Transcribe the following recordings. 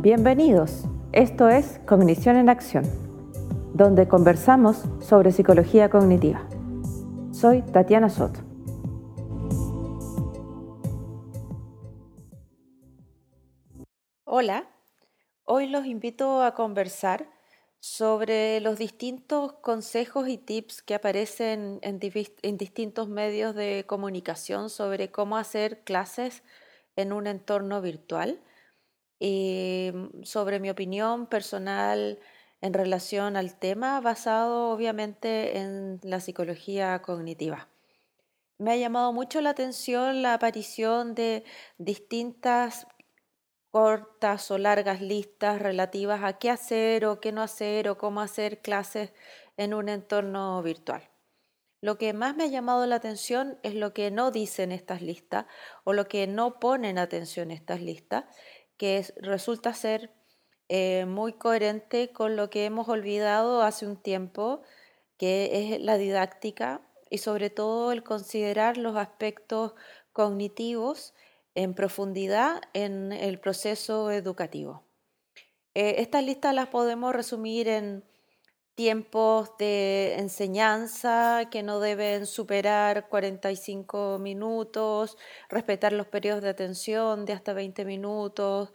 Bienvenidos. Esto es Cognición en Acción, donde conversamos sobre psicología cognitiva. Soy Tatiana Soto. Hola, hoy los invito a conversar sobre los distintos consejos y tips que aparecen en, distintos medios de comunicación sobre cómo hacer clases en un entorno virtual y mm, sobre mi opinión personal en relación al tema basado obviamente en la psicología cognitiva. Me ha llamado mucho la atención la aparición de distintas cortas o largas listas relativas a qué hacer o qué no hacer o cómo hacer clases en un entorno virtual. Lo que más me ha llamado la atención es lo que no dicen estas listas o lo que no ponen atención estas listas que resulta ser eh, muy coherente con lo que hemos olvidado hace un tiempo, que es la didáctica y sobre todo el considerar los aspectos cognitivos en profundidad en el proceso educativo. Eh, estas listas las podemos resumir en tiempos de enseñanza que no deben superar 45 minutos, respetar los periodos de atención de hasta 20 minutos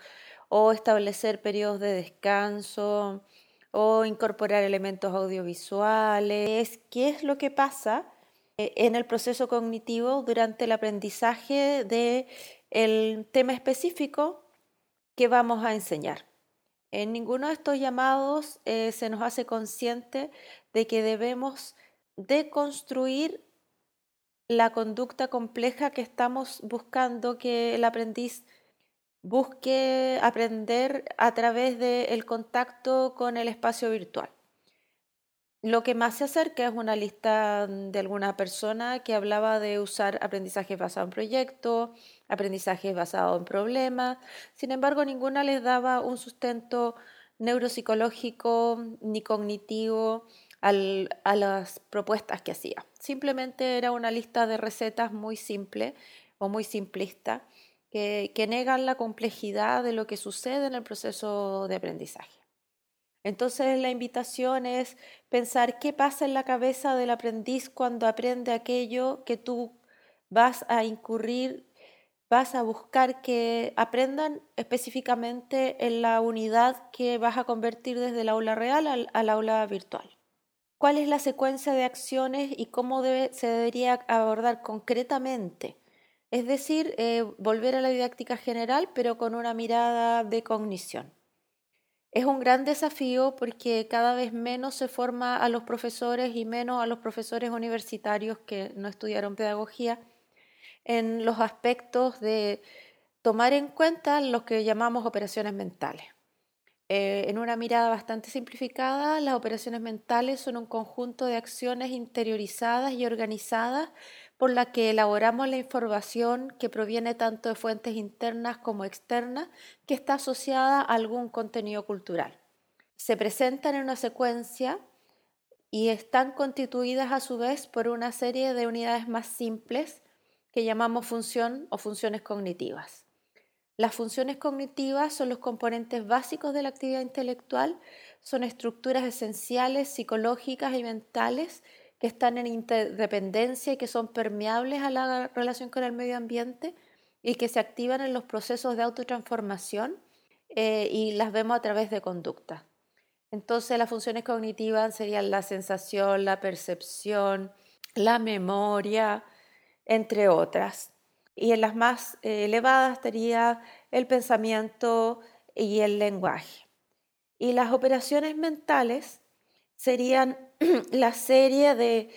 o establecer periodos de descanso o incorporar elementos audiovisuales. ¿Qué es lo que pasa eh, en el proceso cognitivo durante el aprendizaje del tema específico que vamos a enseñar? En ninguno de estos llamados eh, se nos hace consciente de que debemos deconstruir la conducta compleja que estamos buscando que el aprendiz busque aprender a través del contacto con el espacio virtual. Lo que más se acerca es una lista de alguna persona que hablaba de usar aprendizaje basado en proyectos, aprendizaje basado en problemas. Sin embargo, ninguna les daba un sustento neuropsicológico ni cognitivo a las propuestas que hacía. Simplemente era una lista de recetas muy simple o muy simplista que, que negan la complejidad de lo que sucede en el proceso de aprendizaje. Entonces la invitación es pensar qué pasa en la cabeza del aprendiz cuando aprende aquello que tú vas a incurrir vas a buscar que aprendan específicamente en la unidad que vas a convertir desde el aula real al, aula virtual. ¿Cuál es la secuencia de acciones y cómo se debería abordar concretamente? Es decir, eh, volver a la didáctica general, pero con una mirada de cognición. Es un gran desafío porque cada vez menos se forma a los profesores y menos a los profesores universitarios que no estudiaron pedagogía en los aspectos de tomar en cuenta lo que llamamos operaciones mentales. Eh, en una mirada bastante simplificada, las operaciones mentales son un conjunto de acciones interiorizadas y organizadas por las que elaboramos la información que proviene tanto de fuentes internas como externas, que está asociada a algún contenido cultural. Se presentan en una secuencia y están constituidas a su vez por una serie de unidades más simples que llamamos función o funciones cognitivas. Las funciones cognitivas son los componentes básicos de la actividad intelectual, son estructuras esenciales psicológicas y mentales están en interdependencia y que son permeables a la relación con el medio ambiente y que se activan en los procesos de autotransformación eh, y las vemos a través de conducta. Entonces las funciones cognitivas serían la sensación, la percepción, la memoria, entre otras. Y en las más eh, elevadas estaría el pensamiento y el lenguaje. Y las operaciones mentales serían la serie de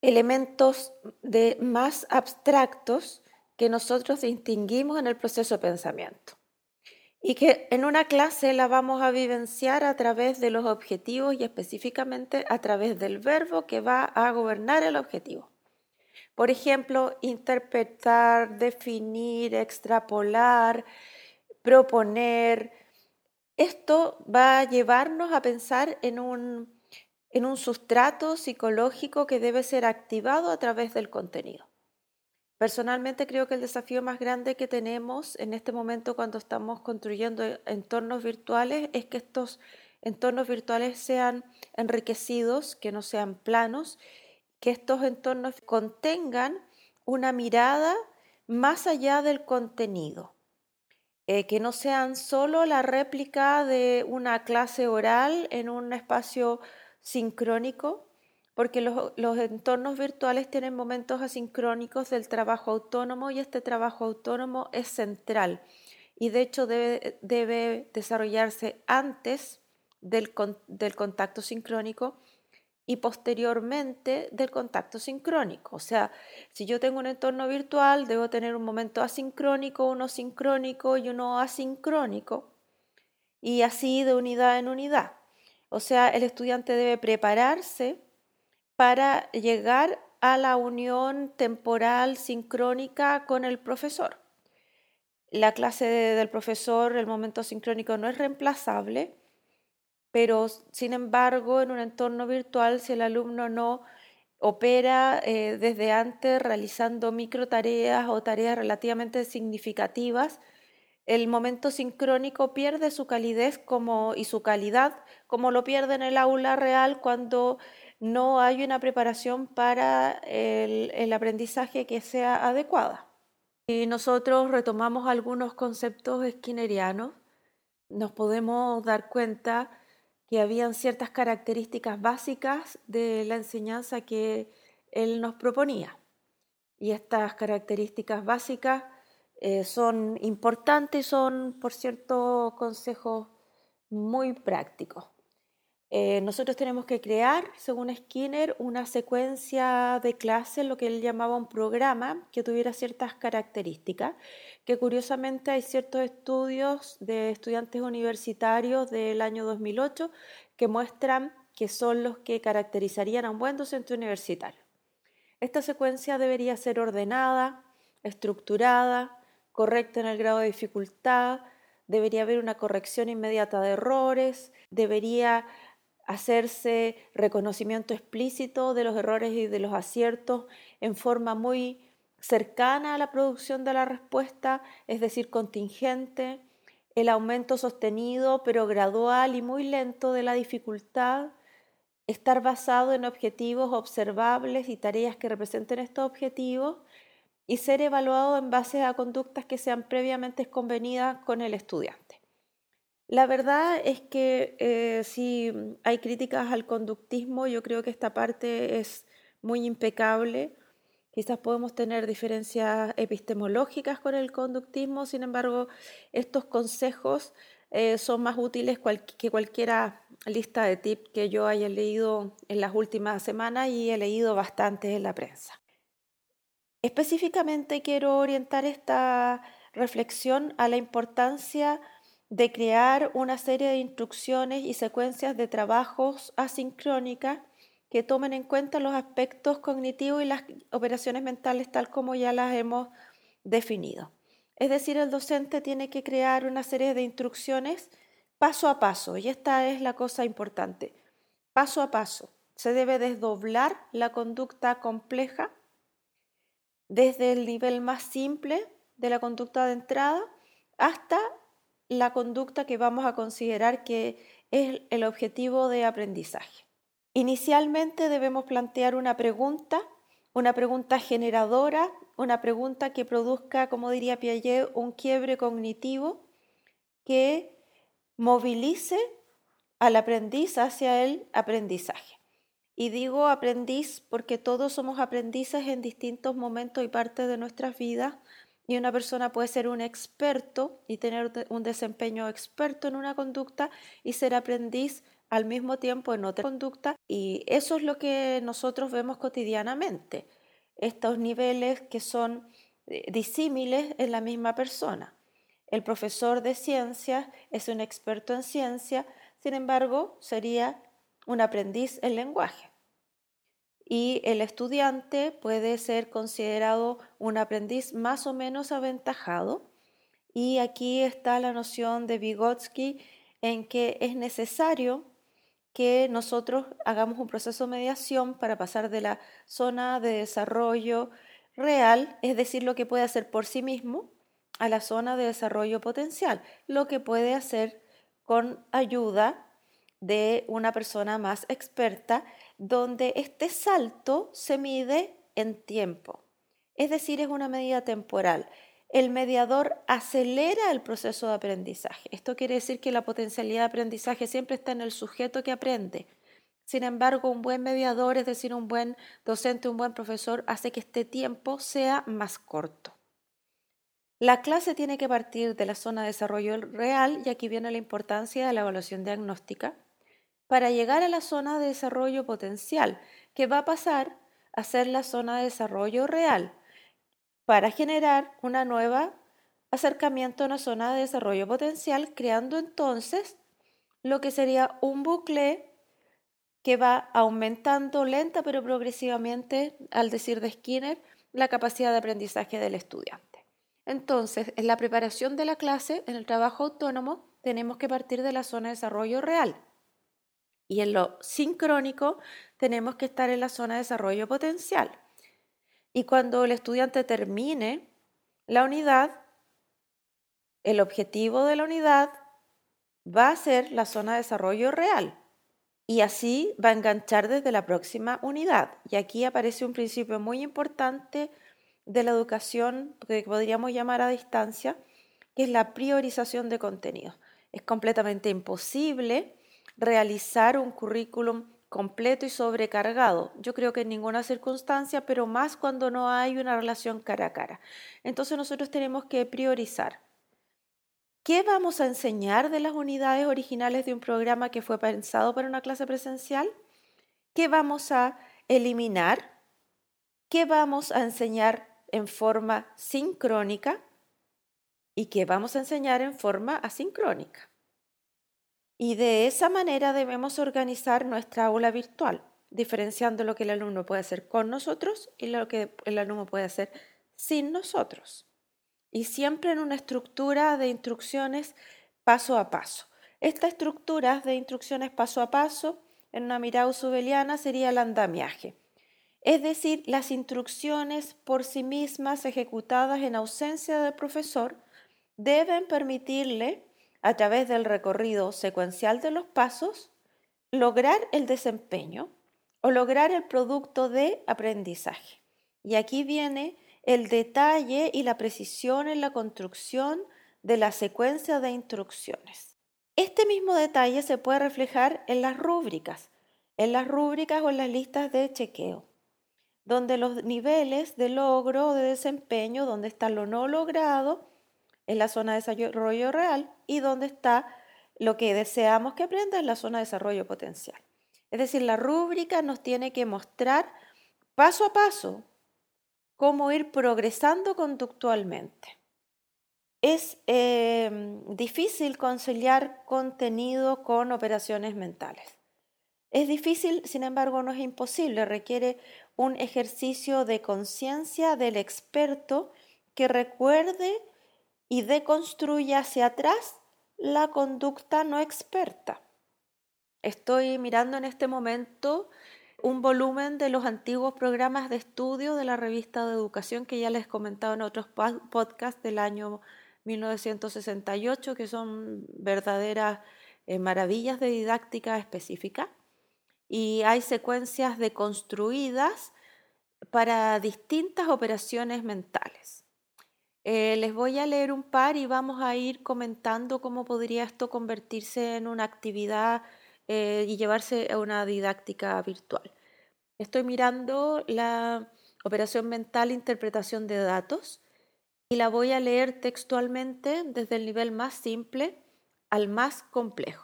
elementos de más abstractos que nosotros distinguimos en el proceso de pensamiento y que en una clase la vamos a vivenciar a través de los objetivos y específicamente a través del verbo que va a gobernar el objetivo. Por ejemplo, interpretar, definir, extrapolar, proponer. Esto va a llevarnos a pensar en un, en un sustrato psicológico que debe ser activado a través del contenido. Personalmente creo que el desafío más grande que tenemos en este momento cuando estamos construyendo entornos virtuales es que estos entornos virtuales sean enriquecidos, que no sean planos, que estos entornos contengan una mirada más allá del contenido, eh, que no sean solo la réplica de una clase oral en un espacio sincrónico, porque los, entornos virtuales tienen momentos asincrónicos del trabajo autónomo y este trabajo autónomo es central. Y de hecho debe, desarrollarse antes del contacto sincrónico y posteriormente del contacto sincrónico. O sea, si yo tengo un entorno virtual, debo tener un momento asincrónico, uno sincrónico y uno asincrónico, y así de unidad en unidad. O sea, el estudiante debe prepararse para llegar a la unión temporal sincrónica con el profesor. La clase del profesor, el momento sincrónico no es reemplazable, pero sin embargo en un entorno virtual, si el alumno no opera eh, desde antes realizando micro tareas o tareas relativamente significativas, el momento sincrónico pierde su calidez y su calidad como lo pierde en el aula real cuando no hay una preparación para el, el aprendizaje que sea adecuada. Y nosotros retomamos algunos conceptos skinnerianos, nos podemos dar cuenta que habían ciertas características básicas de la enseñanza que él nos proponía. Y estas características básicas eh, son importantes son, por cierto, consejos muy prácticos. Eh, nosotros tenemos que crear, según Skinner, una secuencia de clases, lo que él llamaba un programa que tuviera ciertas características, que curiosamente hay ciertos estudios de estudiantes universitarios del año 2008 que muestran que son los que caracterizarían a un buen docente universitario. Esta secuencia debería ser ordenada, estructurada, correcta en el grado de dificultad, debería haber una corrección inmediata de errores, debería hacerse reconocimiento explícito de los errores y de los aciertos en forma muy cercana a la producción de la respuesta, es decir, contingente, el aumento sostenido pero gradual y muy lento de la dificultad, estar basado en objetivos observables y tareas que representen estos objetivos y ser evaluado en base a conductas que sean previamente convenidas con el estudiante. La verdad es que eh, si hay críticas al conductismo, yo creo que esta parte es muy impecable. Quizás podemos tener diferencias epistemológicas con el conductismo, sin embargo, estos consejos eh, son más útiles que cualquiera lista de tips que yo haya leído en las últimas semanas y he leído bastante en la prensa. Específicamente quiero orientar esta reflexión a la importancia de crear una serie de instrucciones y secuencias de trabajos asincrónicas que tomen en cuenta los aspectos cognitivos y las operaciones mentales tal como ya las hemos definido. Es decir, el docente tiene que crear una serie de instrucciones paso a paso, y esta es la cosa importante. Paso a paso, se debe desdoblar la conducta compleja desde el nivel más simple de la conducta de entrada hasta la conducta que vamos a considerar que es el objetivo de aprendizaje. Inicialmente debemos plantear una pregunta, una pregunta generadora, una pregunta que produzca, como diría Piaget, un quiebre cognitivo que movilice al aprendiz hacia el aprendizaje. Y digo aprendiz porque todos somos aprendices en distintos momentos y partes de nuestras vidas y una persona puede ser un experto y tener un desempeño experto en una conducta y ser aprendiz al mismo tiempo en otra conducta. Y eso es lo que nosotros vemos cotidianamente, estos niveles que son eh, disímiles en la misma persona. El profesor de ciencias es un experto en ciencia, sin embargo, sería un aprendiz en lenguaje y el estudiante puede ser considerado un aprendiz más o menos aventajado. Y aquí está la noción de Vygotsky en que es necesario que nosotros hagamos un proceso de mediación para pasar de la zona de desarrollo real, es decir, lo que puede hacer por sí mismo, a la zona de desarrollo potencial, lo que puede hacer con ayuda de una persona más experta, donde este salto se mide en tiempo, es decir, es una medida temporal. El mediador acelera el proceso de aprendizaje. Esto quiere decir que la potencialidad de aprendizaje siempre está en el sujeto que aprende. Sin embargo, un buen mediador, es decir, un buen docente, un buen profesor, hace que este tiempo sea más corto. La clase tiene que partir de la zona de desarrollo real y aquí viene la importancia de la evaluación diagnóstica para llegar a la zona de desarrollo potencial, que va a pasar a ser la zona de desarrollo real, para generar una nueva acercamiento a una zona de desarrollo potencial, creando entonces lo que sería un bucle que va aumentando lenta pero progresivamente, al decir de Skinner, la capacidad de aprendizaje del estudiante. Entonces, en la preparación de la clase, en el trabajo autónomo, tenemos que partir de la zona de desarrollo real. Y en lo sincrónico tenemos que estar en la zona de desarrollo potencial. Y cuando el estudiante termine la unidad, el objetivo de la unidad va a ser la zona de desarrollo real. Y así va a enganchar desde la próxima unidad. Y aquí aparece un principio muy importante de la educación que podríamos llamar a distancia, que es la priorización de contenidos. Es completamente imposible realizar un currículum completo y sobrecargado. Yo creo que en ninguna circunstancia, pero más cuando no hay una relación cara a cara. Entonces nosotros tenemos que priorizar. ¿Qué vamos a enseñar de las unidades originales de un programa que fue pensado para una clase presencial? ¿Qué vamos a eliminar? ¿Qué vamos a enseñar en forma sincrónica? ¿Y qué vamos a enseñar en forma asincrónica? Y de esa manera debemos organizar nuestra aula virtual, diferenciando lo que el alumno puede hacer con nosotros y lo que el alumno puede hacer sin nosotros. Y siempre en una estructura de instrucciones paso a paso. Esta estructura de instrucciones paso a paso, en una mirada usubeliana, sería el andamiaje. Es decir, las instrucciones por sí mismas ejecutadas en ausencia del profesor deben permitirle a través del recorrido secuencial de los pasos, lograr el desempeño o lograr el producto de aprendizaje. Y aquí viene el detalle y la precisión en la construcción de la secuencia de instrucciones. Este mismo detalle se puede reflejar en las rúbricas, en las rúbricas o en las listas de chequeo, donde los niveles de logro o de desempeño, donde está lo no logrado, en la zona de desarrollo real y donde está lo que deseamos que aprenda en la zona de desarrollo potencial. Es decir, la rúbrica nos tiene que mostrar paso a paso cómo ir progresando conductualmente. Es em, difícil conciliar contenido con operaciones mentales. Es difícil, sin embargo, no es imposible. Requiere un ejercicio de conciencia del experto que recuerde y deconstruye hacia atrás la conducta no experta. Estoy mirando en este momento un volumen de los antiguos programas de estudio de la revista de educación que ya les he comentado en otros podcasts del año 1968, que son verdaderas eh, maravillas de didáctica específica. Y hay secuencias deconstruidas para distintas operaciones mentales. Eh, les voy a leer un par y vamos a ir comentando cómo podría esto convertirse en una actividad eh, y llevarse a una didáctica virtual. Estoy mirando la operación mental interpretación de datos y la voy a leer textualmente desde el nivel más simple al más complejo.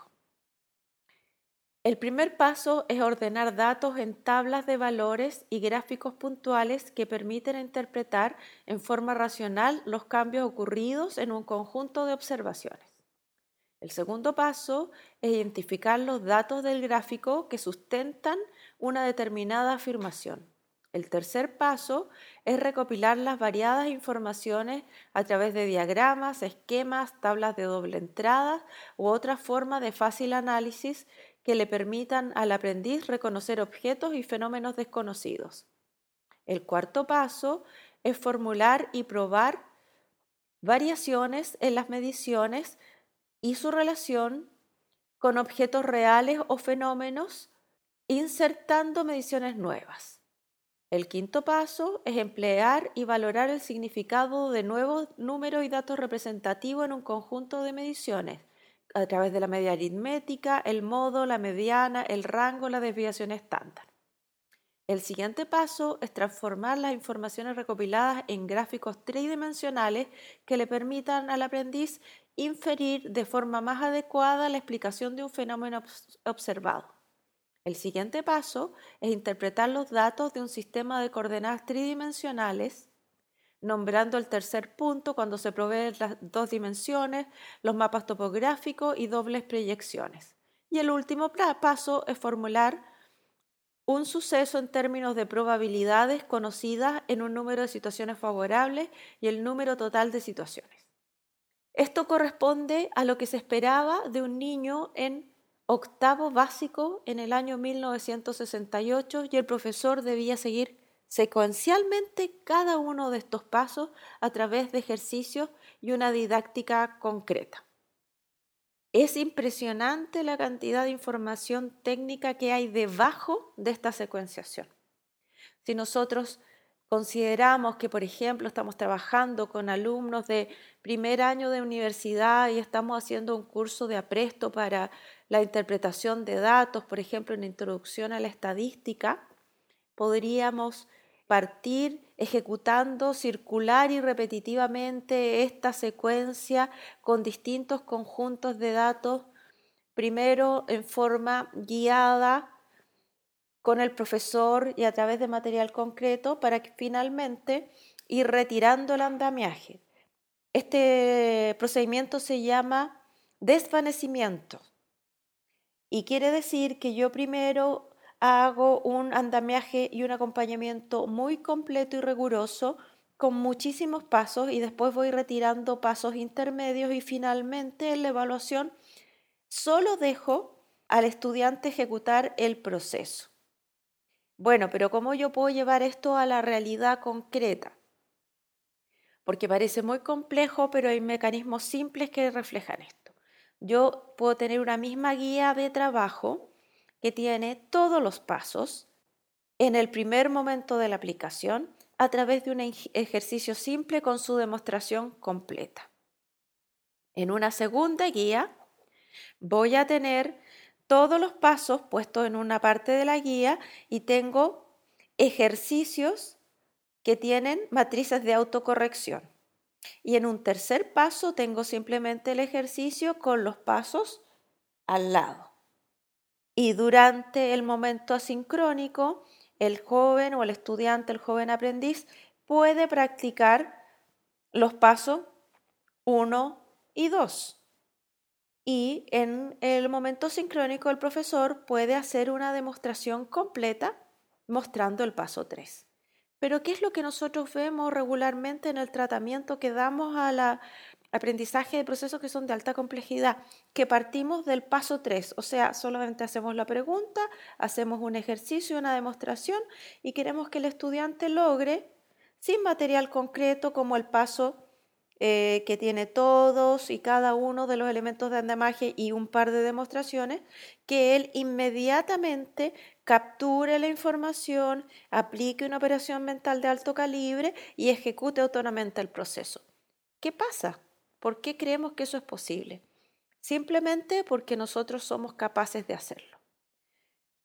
El primer paso es ordenar datos en tablas de valores y gráficos puntuales que permiten interpretar en forma racional los cambios ocurridos en un conjunto de observaciones. El segundo paso es identificar los datos del gráfico que sustentan una determinada afirmación. El tercer paso es recopilar las variadas informaciones a través de diagramas, esquemas, tablas de doble entrada u otra forma de fácil análisis que le permitan al aprendiz reconocer objetos y fenómenos desconocidos. El cuarto paso es formular y probar variaciones en las mediciones y su relación con objetos reales o fenómenos, insertando mediciones nuevas. El quinto paso es emplear y valorar el significado de nuevos números y datos representativos en un conjunto de mediciones, a través de la media aritmética, el modo, la mediana, el rango, la desviación estándar. El siguiente paso es transformar las informaciones recopiladas en gráficos tridimensionales que le permitan al aprendiz inferir de forma más adecuada la explicación de un fenómeno observado. El siguiente paso es interpretar los datos de un sistema de coordenadas tridimensionales, nombrando el tercer punto cuando se proveen las dos dimensiones, los mapas topográficos y dobles proyecciones. Y el último paso es formular un suceso en términos de probabilidades conocidas en un número de situaciones favorables y el número total de situaciones. Esto corresponde a lo que se esperaba de un niño en octavo básico en el año 1968 y el profesor debía seguir secuencialmente cada uno de estos pasos a través de ejercicios y una didáctica concreta. Es impresionante la cantidad de información técnica que hay debajo de esta secuenciación. Si nosotros consideramos que, por ejemplo, estamos trabajando con alumnos de primer año de universidad y estamos haciendo un curso de apresto para la interpretación de datos, por ejemplo, en introducción a la estadística, podríamos partir ejecutando circular y repetitivamente esta secuencia con distintos conjuntos de datos, primero en forma guiada con el profesor y a través de material concreto para que finalmente ir retirando el andamiaje. Este procedimiento se llama desvanecimiento y quiere decir que yo primero hago un andamiaje y un acompañamiento muy completo y riguroso con muchísimos pasos y después voy retirando pasos intermedios y finalmente en la evaluación solo dejo al estudiante ejecutar el proceso. Bueno, pero ¿cómo yo puedo llevar esto a la realidad concreta? Porque parece muy complejo, pero hay mecanismos simples que reflejan esto. Yo puedo tener una misma guía de trabajo que tiene todos los pasos en el primer momento de la aplicación a través de un ejercicio simple con su demostración completa. En una segunda guía voy a tener todos los pasos puestos en una parte de la guía y tengo ejercicios que tienen matrices de autocorrección. Y en un tercer paso tengo simplemente el ejercicio con los pasos al lado. Y durante el momento asincrónico, el joven o el estudiante, el joven aprendiz, puede practicar los pasos 1 y 2 y en el momento sincrónico el profesor puede hacer una demostración completa mostrando el paso 3. Pero ¿qué es lo que nosotros vemos regularmente en el tratamiento que damos al aprendizaje de procesos que son de alta complejidad? Que partimos del paso 3, o sea, solamente hacemos la pregunta, hacemos un ejercicio, una demostración y queremos que el estudiante logre, sin material concreto como el paso eh, que tiene todos y cada uno de los elementos de andamaje y un par de demostraciones, que él inmediatamente capture la información, aplique una operación mental de alto calibre y ejecute autónomamente el proceso. ¿Qué pasa? ¿Por qué creemos que eso es posible? Simplemente porque nosotros somos capaces de hacerlo.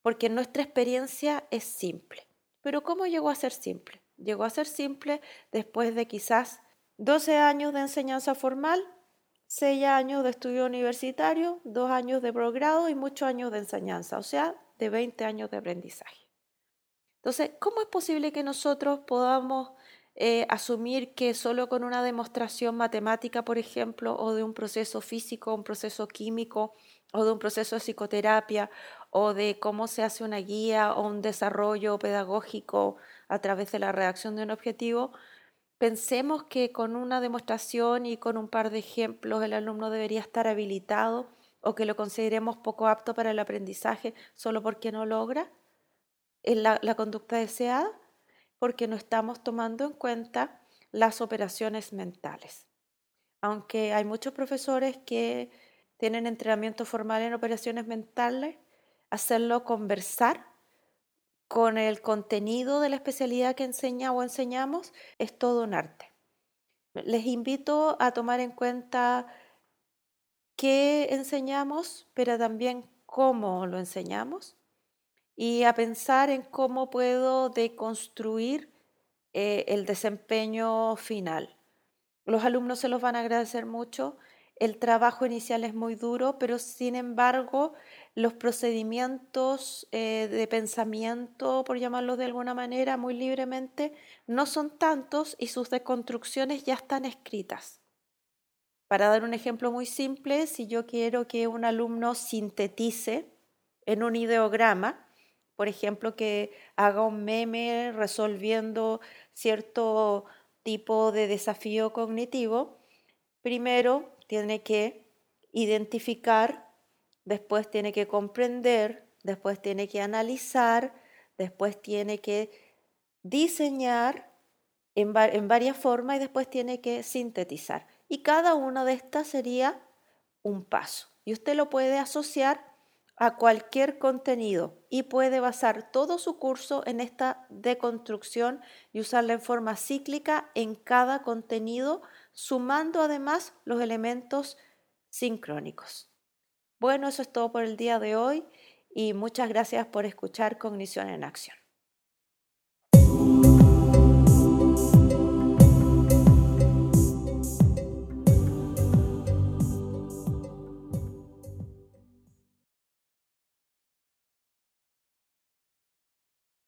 Porque nuestra experiencia es simple. Pero ¿cómo llegó a ser simple? Llegó a ser simple después de quizás 12 años de enseñanza formal, 6 años de estudio universitario, 2 años de progrado y muchos años de enseñanza, o sea, de 20 años de aprendizaje. Entonces, ¿cómo es posible que nosotros podamos eh, asumir que solo con una demostración matemática, por ejemplo, o de un proceso físico, un proceso químico, o de un proceso de psicoterapia, o de cómo se hace una guía o un desarrollo pedagógico a través de la redacción de un objetivo, Pensemos que con una demostración y con un par de ejemplos el alumno debería estar habilitado o que lo consideremos poco apto para el aprendizaje solo porque no logra la, la conducta deseada. Porque no estamos tomando en cuenta las operaciones mentales. Aunque hay muchos profesores que tienen entrenamiento formal en operaciones mentales, hacerlo conversar con el contenido de la especialidad que enseña o enseñamos es todo un arte. Les invito a tomar en cuenta qué enseñamos, pero también cómo lo enseñamos y a pensar en cómo puedo deconstruir eh, el desempeño final. Los alumnos se los van a agradecer mucho. El trabajo inicial es muy duro, pero sin embargo los procedimientos eh, de pensamiento, por llamarlos de alguna manera, muy libremente, no son tantos y sus deconstrucciones ya están escritas. Para dar un ejemplo muy simple, si yo quiero que un alumno sintetice en un ideograma, por ejemplo, que haga un meme resolviendo cierto tipo de desafío cognitivo, primero tiene que identificar, después tiene que comprender, después tiene que analizar, después tiene que diseñar en, varias formas y después tiene que sintetizar. Y cada una de estas sería un paso. Y usted lo puede asociar a cualquier contenido y puede basar todo su curso en esta deconstrucción y usarla en forma cíclica en cada contenido, sumando además los elementos sincrónicos. Bueno, eso es todo por el día de hoy y muchas gracias por escuchar Cognición en Acción.